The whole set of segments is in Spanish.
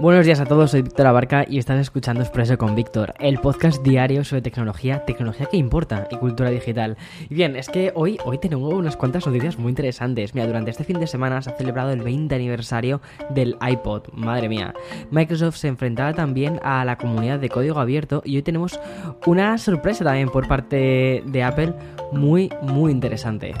Buenos días a todos, soy Víctor Abarca y estás escuchando Expreso con Víctor, el podcast diario sobre tecnología, tecnología que importa y cultura digital. Y bien, es que hoy, hoy tenemos unas cuantas noticias muy interesantes. Mira, durante este fin de semana se ha celebrado el 20 aniversario del iPod, madre mía. Microsoft se enfrentaba también a la comunidad de código abierto y hoy tenemos una sorpresa también por parte de Apple muy, muy interesante.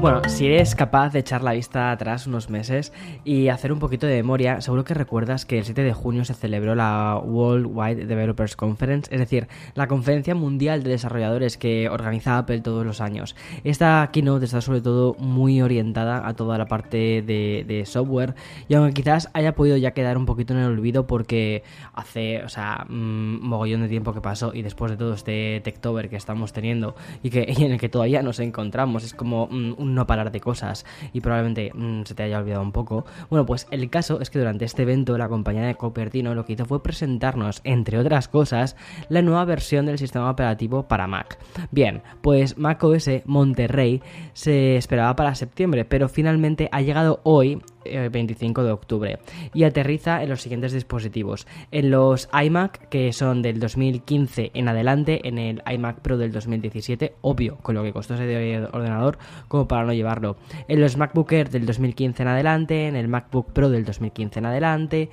Bueno, si eres capaz de echar la vista atrás unos meses y hacer un poquito de memoria, seguro que recuerdas que el 7 de junio se celebró la World Wide Developers Conference, es decir, la conferencia mundial de desarrolladores que organiza Apple todos los años. Esta keynote está sobre todo muy orientada a toda la parte de, software y aunque quizás haya podido ya quedar un poquito en el olvido porque hace, o sea, un mm, mogollón de tiempo que pasó y después de todo este Techtober que estamos teniendo y, que, en el que todavía nos encontramos, es como mm, no parar de cosas y probablemente mm, se te haya olvidado un poco. Bueno, pues el caso es que durante este evento la compañía de Copertino lo que hizo fue presentarnos, entre otras cosas, la nueva versión del sistema operativo para Mac. Bien, pues Mac OS Monterrey se esperaba para septiembre, pero finalmente ha llegado hoy 25 eh, de octubre y aterriza en los siguientes dispositivos. En los iMac que son del 2015 en adelante, en el iMac Pro del 2017, obvio, con lo que costó ese ordenador como para no llevarlo. En los MacBook Air del 2015 en adelante, en el MacBook Pro del 2015 en adelante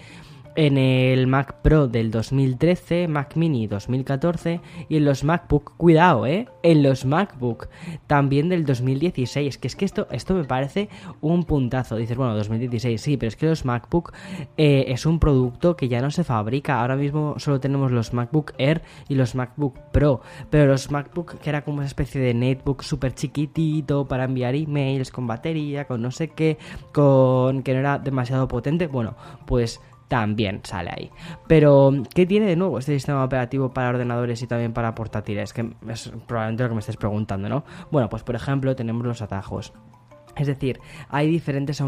en el Mac Pro del 2013, Mac Mini 2014 y en los MacBook, cuidado, ¿eh? En los MacBook también del 2016, que es que esto, esto me parece un puntazo. Dices, bueno, 2016 sí, pero es que los MacBook eh, es un producto que ya no se fabrica. Ahora mismo solo tenemos los MacBook Air y los MacBook Pro, pero los MacBook que era como una especie de netbook súper chiquitito para enviar emails con batería, con no sé qué, con que no era demasiado potente, bueno, pues también sale ahí. Pero, ¿qué tiene de nuevo este sistema operativo para ordenadores y también para portátiles? Que es probablemente lo que me estés preguntando, ¿no? Bueno, pues por ejemplo tenemos los atajos. Es decir, hay diferentes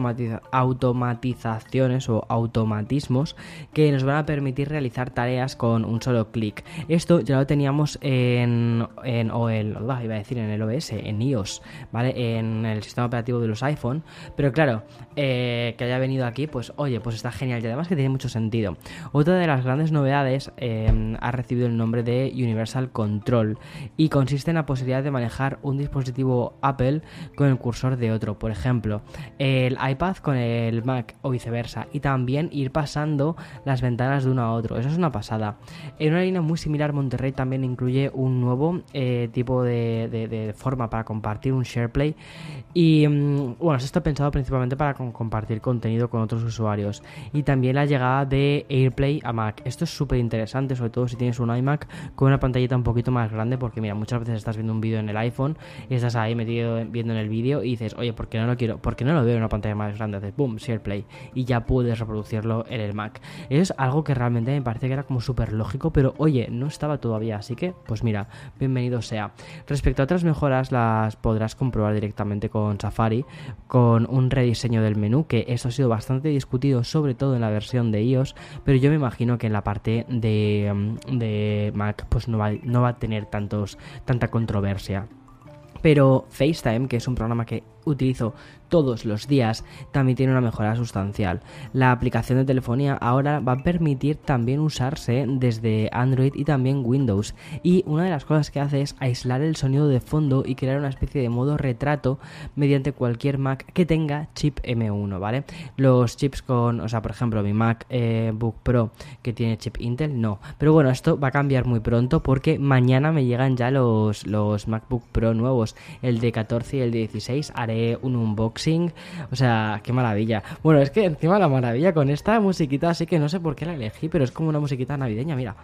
automatizaciones o automatismos que nos van a permitir realizar tareas con un solo clic. Esto ya lo teníamos en, o iba a decir en el OS, en iOS, ¿vale? En el sistema operativo de los iPhone. Pero claro, eh, que haya venido aquí, pues oye, pues está genial y además que tiene mucho sentido. Otra de las grandes novedades eh, ha recibido el nombre de Universal Control y consiste en la posibilidad de manejar un dispositivo Apple con el cursor de otro por ejemplo, el iPad con el Mac o viceversa, y también ir pasando las ventanas de uno a otro. Eso es una pasada. En una línea muy similar, Monterrey también incluye un nuevo eh, tipo de, forma para compartir un SharePlay. Y mm, bueno, esto está pensado principalmente para compartir contenido con otros usuarios. Y también la llegada de AirPlay a Mac. Esto es súper interesante, sobre todo si tienes un iMac con una pantallita un poquito más grande, porque mira, muchas veces estás viendo un vídeo en el iPhone y estás ahí metido viendo en el vídeo y dices, oye, ¿por qué no lo quiero, porque no lo veo en una pantalla más grande, haces boom, SharePlay y ya puedes reproducirlo en el Mac. Es algo que realmente me parece que era como súper lógico, pero oye, no estaba todavía, así que pues mira, bienvenido sea. Respecto a otras mejoras, las podrás comprobar directamente con Safari, con un rediseño del menú, que eso ha sido bastante discutido, sobre todo en la versión de iOS, pero yo me imagino que en la parte de, mm, de Mac pues no va, no va a tener tantos, tanta controversia. Pero FaceTime, que es un programa que utilizo todos los días, también tiene una mejora sustancial. La aplicación de telefonía ahora va a permitir también usarse desde Android y también Windows. Y una de las cosas que hace es aislar el sonido de fondo y crear una especie de modo retrato mediante cualquier Mac que tenga chip M1, ¿vale? Los chips con, o sea, por ejemplo, mi Mac eh, Book Pro que tiene chip Intel, no. Pero bueno, esto va a cambiar muy pronto porque mañana me llegan ya los, los MacBook Pro nuevos, el de 14 y el de 16. Haré un unboxing. O sea, qué maravilla. Bueno, es que encima la maravilla con esta musiquita, así que no sé por qué la elegí, pero es como una musiquita navideña, mira.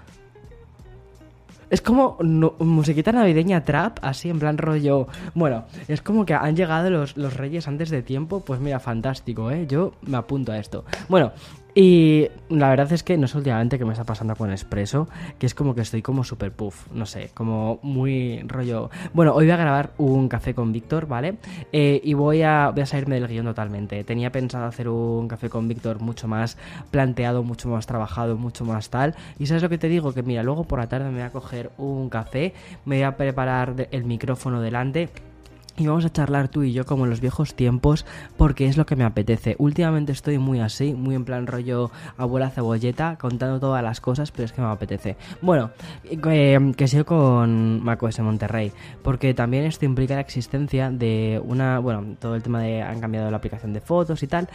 Es como musiquita navideña trap, así en plan rollo. Bueno, es como que han llegado los, los reyes antes de tiempo. Pues mira, fantástico, ¿eh? Yo me apunto a esto. Bueno, y la verdad es que no es últimamente que me está pasando con Expreso, que es como que estoy como super puff, no sé, como muy rollo. Bueno, hoy voy a grabar un café con Víctor, ¿vale? Eh, y voy a, voy a salirme del guion totalmente. Tenía pensado hacer un café con Víctor mucho más planteado, mucho más trabajado, mucho más tal. Y sabes lo que te digo, que mira, luego por la tarde me voy a coger un café, me voy a preparar el micrófono delante y vamos a charlar tú y yo como en los viejos tiempos porque es lo que me apetece. Últimamente estoy muy así, muy en plan rollo abuela cebolleta, contando todas las cosas, pero es que me apetece. Bueno, eh, que sigo con macOS Monterrey, porque también esto implica la existencia de una, bueno, todo el tema de han cambiado la aplicación de fotos y tal,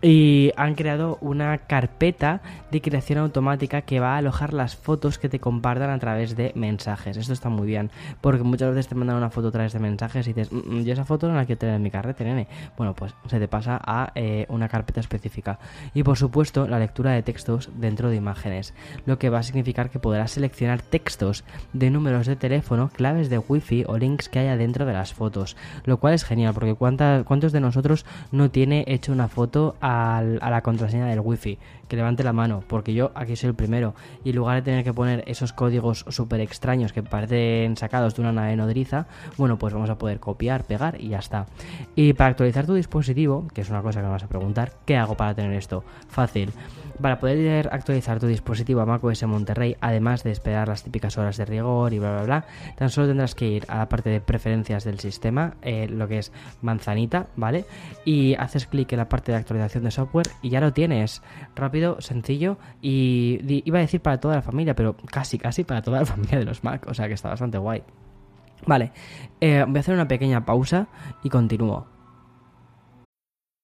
y han creado una carpeta de creación automática que va a alojar las fotos que te compartan a través de mensajes. Esto está muy bien, porque muchas veces te mandan una foto a través de mensajes y dices, Mm, yo esa foto no la quiero tener en mi carrete, nene. Bueno, pues se te pasa a eh, una carpeta específica. Y por supuesto, la lectura de textos dentro de imágenes, lo que va a significar que podrás seleccionar textos de números de teléfono, claves de wifi o links que haya dentro de las fotos, lo cual es genial, porque ¿cuántos de nosotros no tiene hecho una foto a la contraseña del wifi? Que levante la mano, porque yo aquí soy el primero. Y en lugar de tener que poner esos códigos súper extraños que parecen sacados de una nave nodriza, bueno, pues vamos a poder copiar pegar y ya está. Y para actualizar tu dispositivo, que es una cosa que me vas a preguntar, ¿qué hago para tener esto? Fácil. Para poder actualizar tu dispositivo a macOS Monterrey, además de esperar las típicas horas de rigor y bla bla bla, tan solo tendrás que ir a la parte de preferencias del sistema, eh, lo que es manzanita, ¿vale? Y haces clic en la parte de actualización de software y ya lo tienes. Rápido, sencillo y iba a decir para toda la familia, pero casi, casi para toda la familia de los Mac, o sea que está bastante guay. Vale, eh, voy a hacer una pequeña pausa y continúo.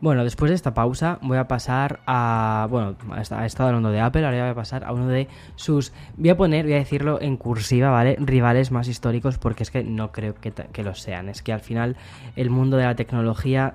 Bueno, después de esta pausa voy a pasar a... Bueno, he estado hablando de Apple, ahora voy a pasar a uno de sus... Voy a poner, voy a decirlo en cursiva, ¿vale? Rivales más históricos porque es que no creo que, que lo sean. Es que al final el mundo de la tecnología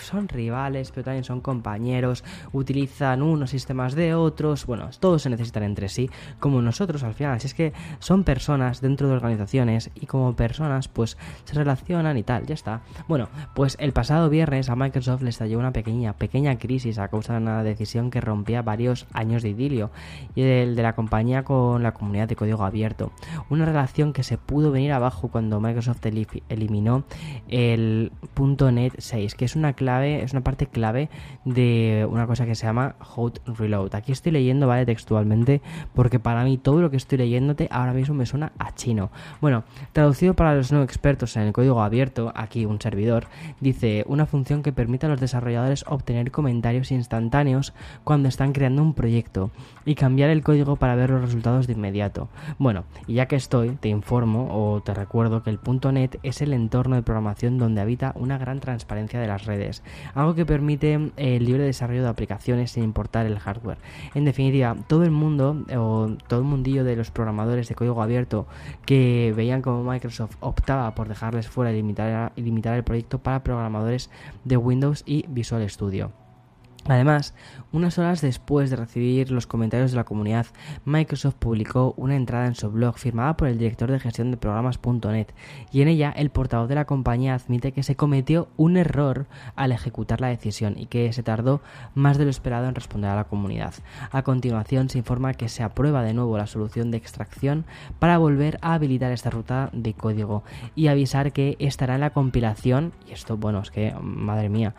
son rivales, pero también son compañeros, utilizan unos sistemas de otros, bueno, todos se necesitan entre sí, como nosotros al final. Así es que son personas dentro de organizaciones y como personas pues se relacionan y tal, ya está. Bueno, pues el pasado viernes a Microsoft les estalló una pequeña, pequeña crisis a causa de una decisión que rompía varios años de idilio y el de la compañía con la comunidad de código abierto. Una relación que se pudo venir abajo cuando Microsoft eliminó el .NET 6, que es una clave, es una parte clave de una cosa que se llama Hot Reload. Aquí estoy leyendo, vale, textualmente, porque para mí todo lo que estoy leyéndote ahora mismo me suena a chino. Bueno, traducido para los no expertos en el código abierto, aquí un servidor, dice una función que permite a los desarrolladores obtener comentarios instantáneos cuando están creando un proyecto y cambiar el código para ver los resultados de inmediato. Bueno, y ya que estoy, te informo o te recuerdo que el .NET es el entorno de programación donde habita una gran transparencia de las redes, algo que permite el libre desarrollo de aplicaciones sin importar el hardware. En definitiva, todo el mundo o todo el mundillo de los programadores de código abierto que veían como Microsoft optaba por dejarles fuera y limitar, y limitar el proyecto para programadores de Windows y Visual Studio. Además, unas horas después de recibir los comentarios de la comunidad, Microsoft publicó una entrada en su blog firmada por el director de gestión de programas.net y en ella el portavoz de la compañía admite que se cometió un error al ejecutar la decisión y que se tardó más de lo esperado en responder a la comunidad. A continuación se informa que se aprueba de nuevo la solución de extracción para volver a habilitar esta ruta de código y avisar que estará en la compilación, y esto bueno es que madre mía,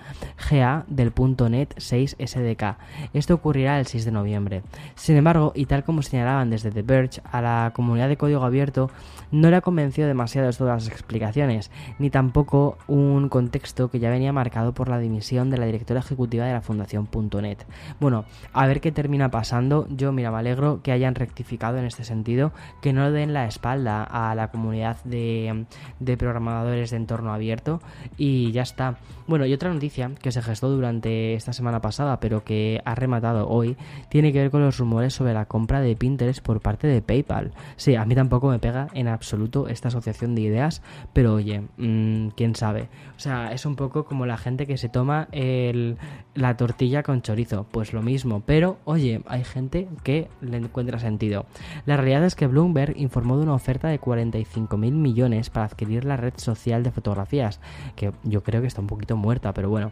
GA del .NET 6 6 SDK. Esto ocurrirá el 6 de noviembre. Sin embargo, y tal como señalaban desde The Verge, a la comunidad de código abierto no le ha convencido demasiado todas las explicaciones, ni tampoco un contexto que ya venía marcado por la dimisión de la directora ejecutiva de la Fundación.net. Bueno, a ver qué termina pasando. Yo, mira, me alegro que hayan rectificado en este sentido, que no den la espalda a la comunidad de, de programadores de entorno abierto y ya está. Bueno, y otra noticia que se gestó durante esta semana pasada, pero que ha rematado hoy, tiene que ver con los rumores sobre la compra de Pinterest por parte de PayPal. Sí, a mí tampoco me pega en absoluto esta asociación de ideas, pero oye, mmm, quién sabe. O sea, es un poco como la gente que se toma el, la tortilla con chorizo, pues lo mismo, pero oye, hay gente que le encuentra sentido. La realidad es que Bloomberg informó de una oferta de 45 mil millones para adquirir la red social de fotografías, que yo creo que está un poquito muerta, pero bueno.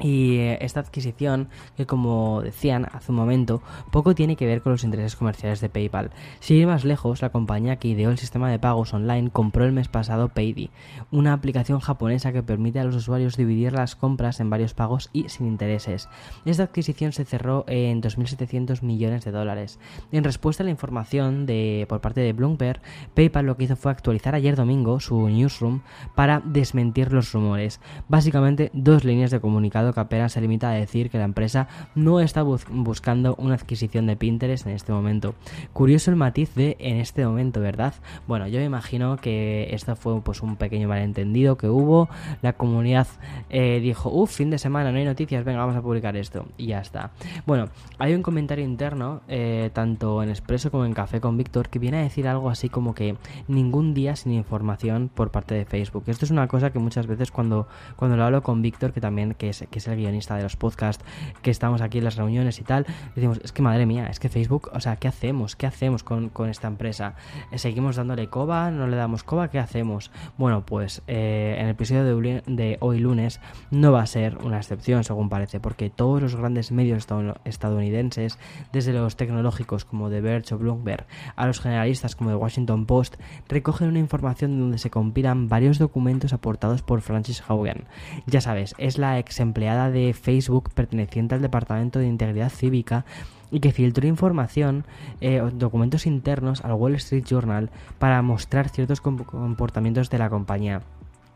Y eh, esta adquisición, que como decían hace un momento, poco tiene que ver con los intereses comerciales de PayPal. Si ir más lejos, la compañía que ideó el sistema de pagos online compró el mes pasado Paydi, una aplicación japonesa que permite a los usuarios dividir las compras en varios pagos y sin intereses. Esta adquisición se cerró en 2.700 millones de dólares. En respuesta a la información de, por parte de Bloomberg, PayPal lo que hizo fue actualizar ayer domingo su newsroom para desmentir los rumores. Básicamente dos líneas de comunicado que apenas se limita a decir que la empresa no está buscando una adquisición de Pinterest en este momento. Curioso el matiz de en este momento, ¿verdad? Bueno, yo me imagino que esto fue pues un pequeño malentendido que hubo. La comunidad eh, dijo, uff, fin de semana, no hay noticias, venga, vamos a publicar esto. Y ya está. Bueno, hay un comentario interno, eh, tanto en Expreso como en Café con Víctor, que viene a decir algo así como que ningún día sin información por parte de Facebook. Esto es una cosa que muchas veces cuando, cuando lo hablo con Víctor, que también es, que es el guionista de los podcasts, que estamos aquí en las reuniones y tal, decimos, es que madre mía, es que Facebook, o sea, ¿qué hacemos? ¿Qué hacemos con, esta empresa? Eh, ¿Seguimos dándole coba? ¿No le damos coba? ¿Qué hacemos? Bueno, pues eh, en el episodio de, de, hoy lunes no va a ser una excepción, según parece, porque todos los grandes medios estadounidenses, desde los tecnológicos como The Verge o Bloomberg, a los generalistas como The Washington Post, recogen una información donde se compilan varios documentos aportados por Francis Haugen. Ya sabes, es la ex empleada de Facebook perteneciente al Departamento de Integridad Cívica y que filtró información, eh, documentos internos al Wall Street Journal para mostrar ciertos comportamientos de la compañía.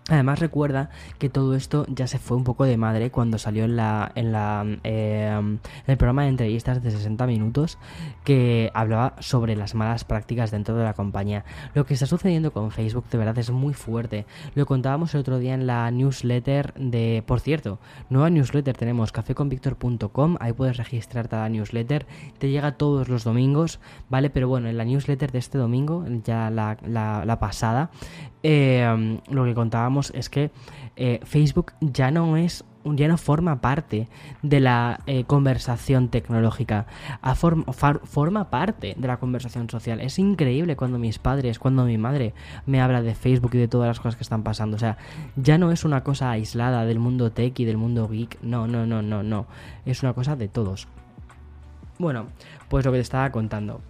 Además recuerda que todo esto ya se fue un poco de madre cuando salió en la en la em, el programa de entrevistas de 60 minutos que hablaba sobre las malas prácticas dentro de la compañía. Lo que está sucediendo con Facebook de verdad es muy fuerte. Lo contábamos el otro día en la newsletter de, por cierto, nueva newsletter tenemos cafeconvictor.com, ahí puedes registrarte a la newsletter, te llega todos los domingos, ¿vale? Pero bueno, en la newsletter de este domingo, ya la, la pasada, eh, lo que contábamos es que eh, Facebook ya no es ya no forma parte de la eh, conversación tecnológica, forma parte de la conversación social. Es increíble cuando mis padres, cuando mi madre me habla de Facebook y de todas las cosas que están pasando. O sea, ya no es una cosa aislada del mundo tech y del mundo geek. No, no, no, no, no. Es una cosa de todos. Bueno, pues lo que te estaba contando.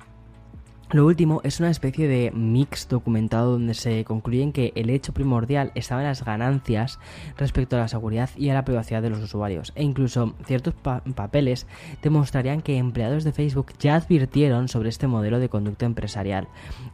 Lo último es una especie de mix documentado donde se concluyen que el hecho primordial estaba en las ganancias respecto a la seguridad y a la privacidad de los usuarios e incluso ciertos papeles demostrarían que empleados de Facebook ya advirtieron sobre este modelo de conducta empresarial.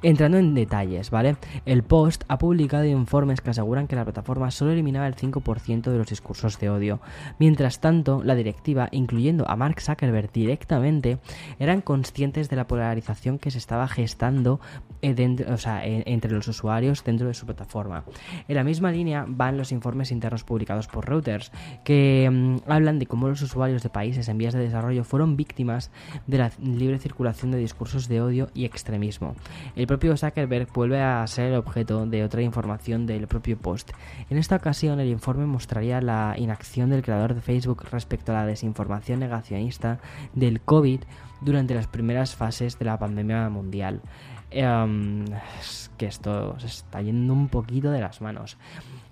Entrando en detalles, ¿vale? El Post ha publicado informes que aseguran que la plataforma solo eliminaba el 5% de los discursos de odio. Mientras tanto, la directiva, incluyendo a Mark Zuckerberg directamente, eran conscientes de la polarización que se estaba gestando eh, entre los usuarios dentro de su plataforma. En la misma línea van los informes internos publicados por Reuters, que mm, hablan de cómo los usuarios de países en vías de desarrollo fueron víctimas de la libre circulación de discursos de odio y extremismo. El propio Zuckerberg vuelve a ser el objeto de otra información del propio post. En esta ocasión, el informe mostraría la inacción del creador de Facebook respecto a la desinformación negacionista del COVID durante las primeras fases de la pandemia mundial. Em, es que esto se está yendo un poquito de las manos.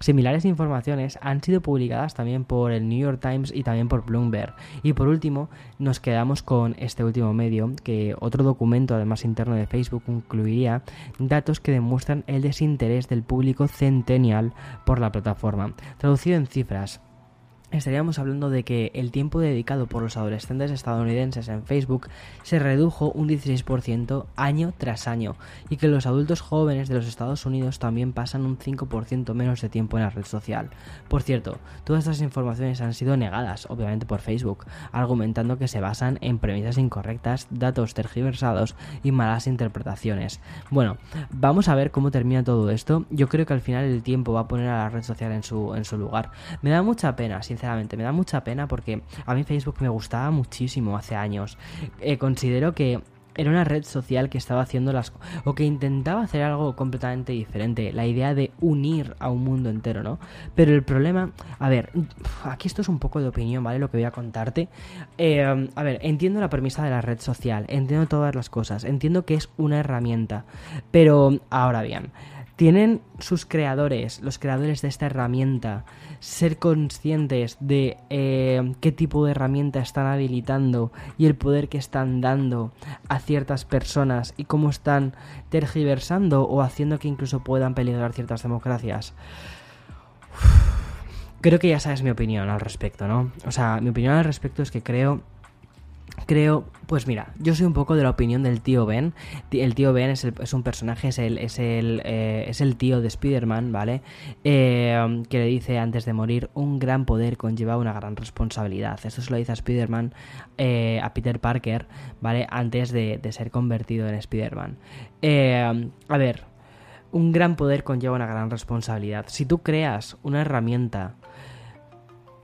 Similares informaciones han sido publicadas también por el New York Times y también por Bloomberg. Y por último, nos quedamos con este último medio, que otro documento además interno de Facebook incluiría datos que demuestran el desinterés del público centennial por la plataforma. Traducido en cifras, estaríamos hablando de que el tiempo dedicado por los adolescentes estadounidenses en Facebook se redujo un 16% año tras año y que los adultos jóvenes de los Estados Unidos también pasan un 5% menos de tiempo en la red social. Por cierto, todas estas informaciones han sido negadas, obviamente por Facebook, argumentando que se basan en premisas incorrectas, datos tergiversados y malas interpretaciones. Bueno, vamos a ver cómo termina todo esto. Yo creo que al final el tiempo va a poner a la red social en su, en su lugar. Me da mucha pena, sinceramente, me da mucha pena porque a mí Facebook me gustaba muchísimo hace años. Eh, considero que era una red social que estaba haciendo las o que intentaba hacer algo completamente diferente, la idea de unir a un mundo entero, ¿no? Pero el problema, a ver, aquí esto es un poco de opinión, ¿vale? Lo que voy a contarte. Eh, a ver, entiendo la premisa de la red social, entiendo todas las cosas, entiendo que es una herramienta, pero ahora bien, tienen sus creadores, los creadores de esta herramienta, ser conscientes de eh, qué tipo de herramienta están habilitando y el poder que están dando a ciertas personas y cómo están tergiversando o haciendo que incluso puedan peligrar ciertas democracias. Creo que ya sabes mi opinión al respecto, ¿no? O sea, mi opinión al respecto es que creo creo, pues mira, yo soy un poco de la opinión del tío Ben. El tío Ben es, un personaje, es el, es el, eh, es el tío de Spider-Man, ¿vale? Eh, que le dice antes de morir, un gran poder conlleva una gran responsabilidad. Esto se lo dice a Spider-Man, eh, a Peter Parker, ¿vale? Antes de, de ser convertido en Spider-Man. a ver, un gran poder conlleva una gran responsabilidad. Si tú creas una herramienta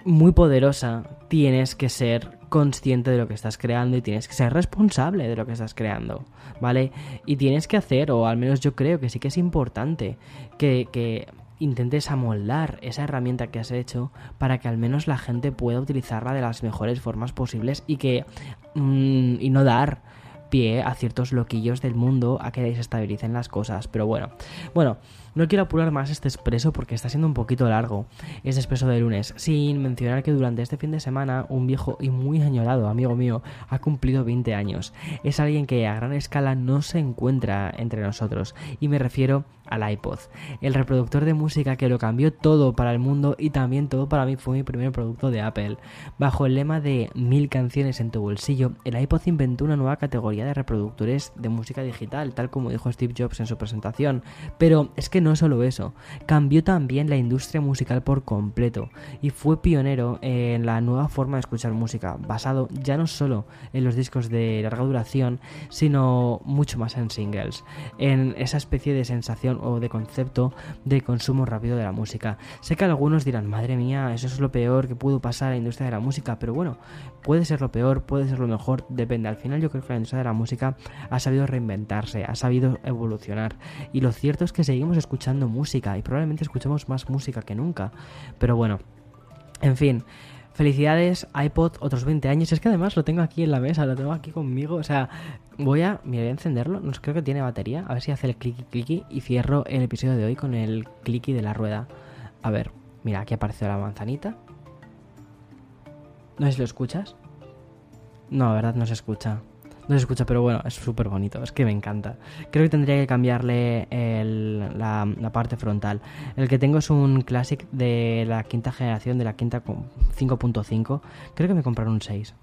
muy poderosa, tienes que ser consciente de lo que estás creando y tienes que ser responsable de lo que estás creando, ¿vale? Y tienes que hacer, o al menos yo creo que sí que es importante, que, intentes amoldar esa herramienta que has hecho para que al menos la gente pueda utilizarla de las mejores formas posibles y que mm, y no dar pie a ciertos loquillos del mundo a que desestabilicen las cosas pero bueno bueno no quiero apurar más este expreso porque está siendo un poquito largo, este expreso de lunes, sin mencionar que durante este fin de semana un viejo y muy añorado amigo mío ha cumplido 20 años. Es alguien que a gran escala no se encuentra entre nosotros y me refiero al iPod, el reproductor de música que lo cambió todo para el mundo y también todo para mí fue mi primer producto de Apple. Bajo el lema de mil canciones en tu bolsillo, el iPod inventó una nueva categoría de reproductores de música digital, tal como dijo Steve Jobs en su presentación. Pero es que no solo eso, cambió también la industria musical por completo y fue pionero en la nueva forma de escuchar música, basado ya no solo en los discos de larga duración, sino mucho más en singles, en esa especie de sensación o de concepto de consumo rápido de la música. Sé que algunos dirán, madre mía, eso es lo peor que pudo pasar a la industria de la música, pero bueno, puede ser lo peor, puede ser lo mejor, depende. Al final yo creo que la industria de la música ha sabido reinventarse, ha sabido evolucionar y lo cierto es que seguimos escuchando escuchando música y probablemente escuchemos más música que nunca. Pero bueno, en fin. Felicidades, iPod, otros 20 años. Es que además lo tengo aquí en la mesa, lo tengo aquí conmigo. O sea, voy a, mira, encenderlo. No creo que tiene batería. A ver si hace el clicky clicky. Y cierro el episodio de hoy con el clicky de la rueda. A ver, mira, aquí aparece la manzanita. No sé si lo escuchas. No, la verdad no se escucha. No se escucha, pero bueno, es súper bonito. Es que me encanta. Creo que tendría que cambiarle la, parte frontal. El que tengo es un Classic de la quinta generación, de la quinta 5.5. Creo que me compraron un 6.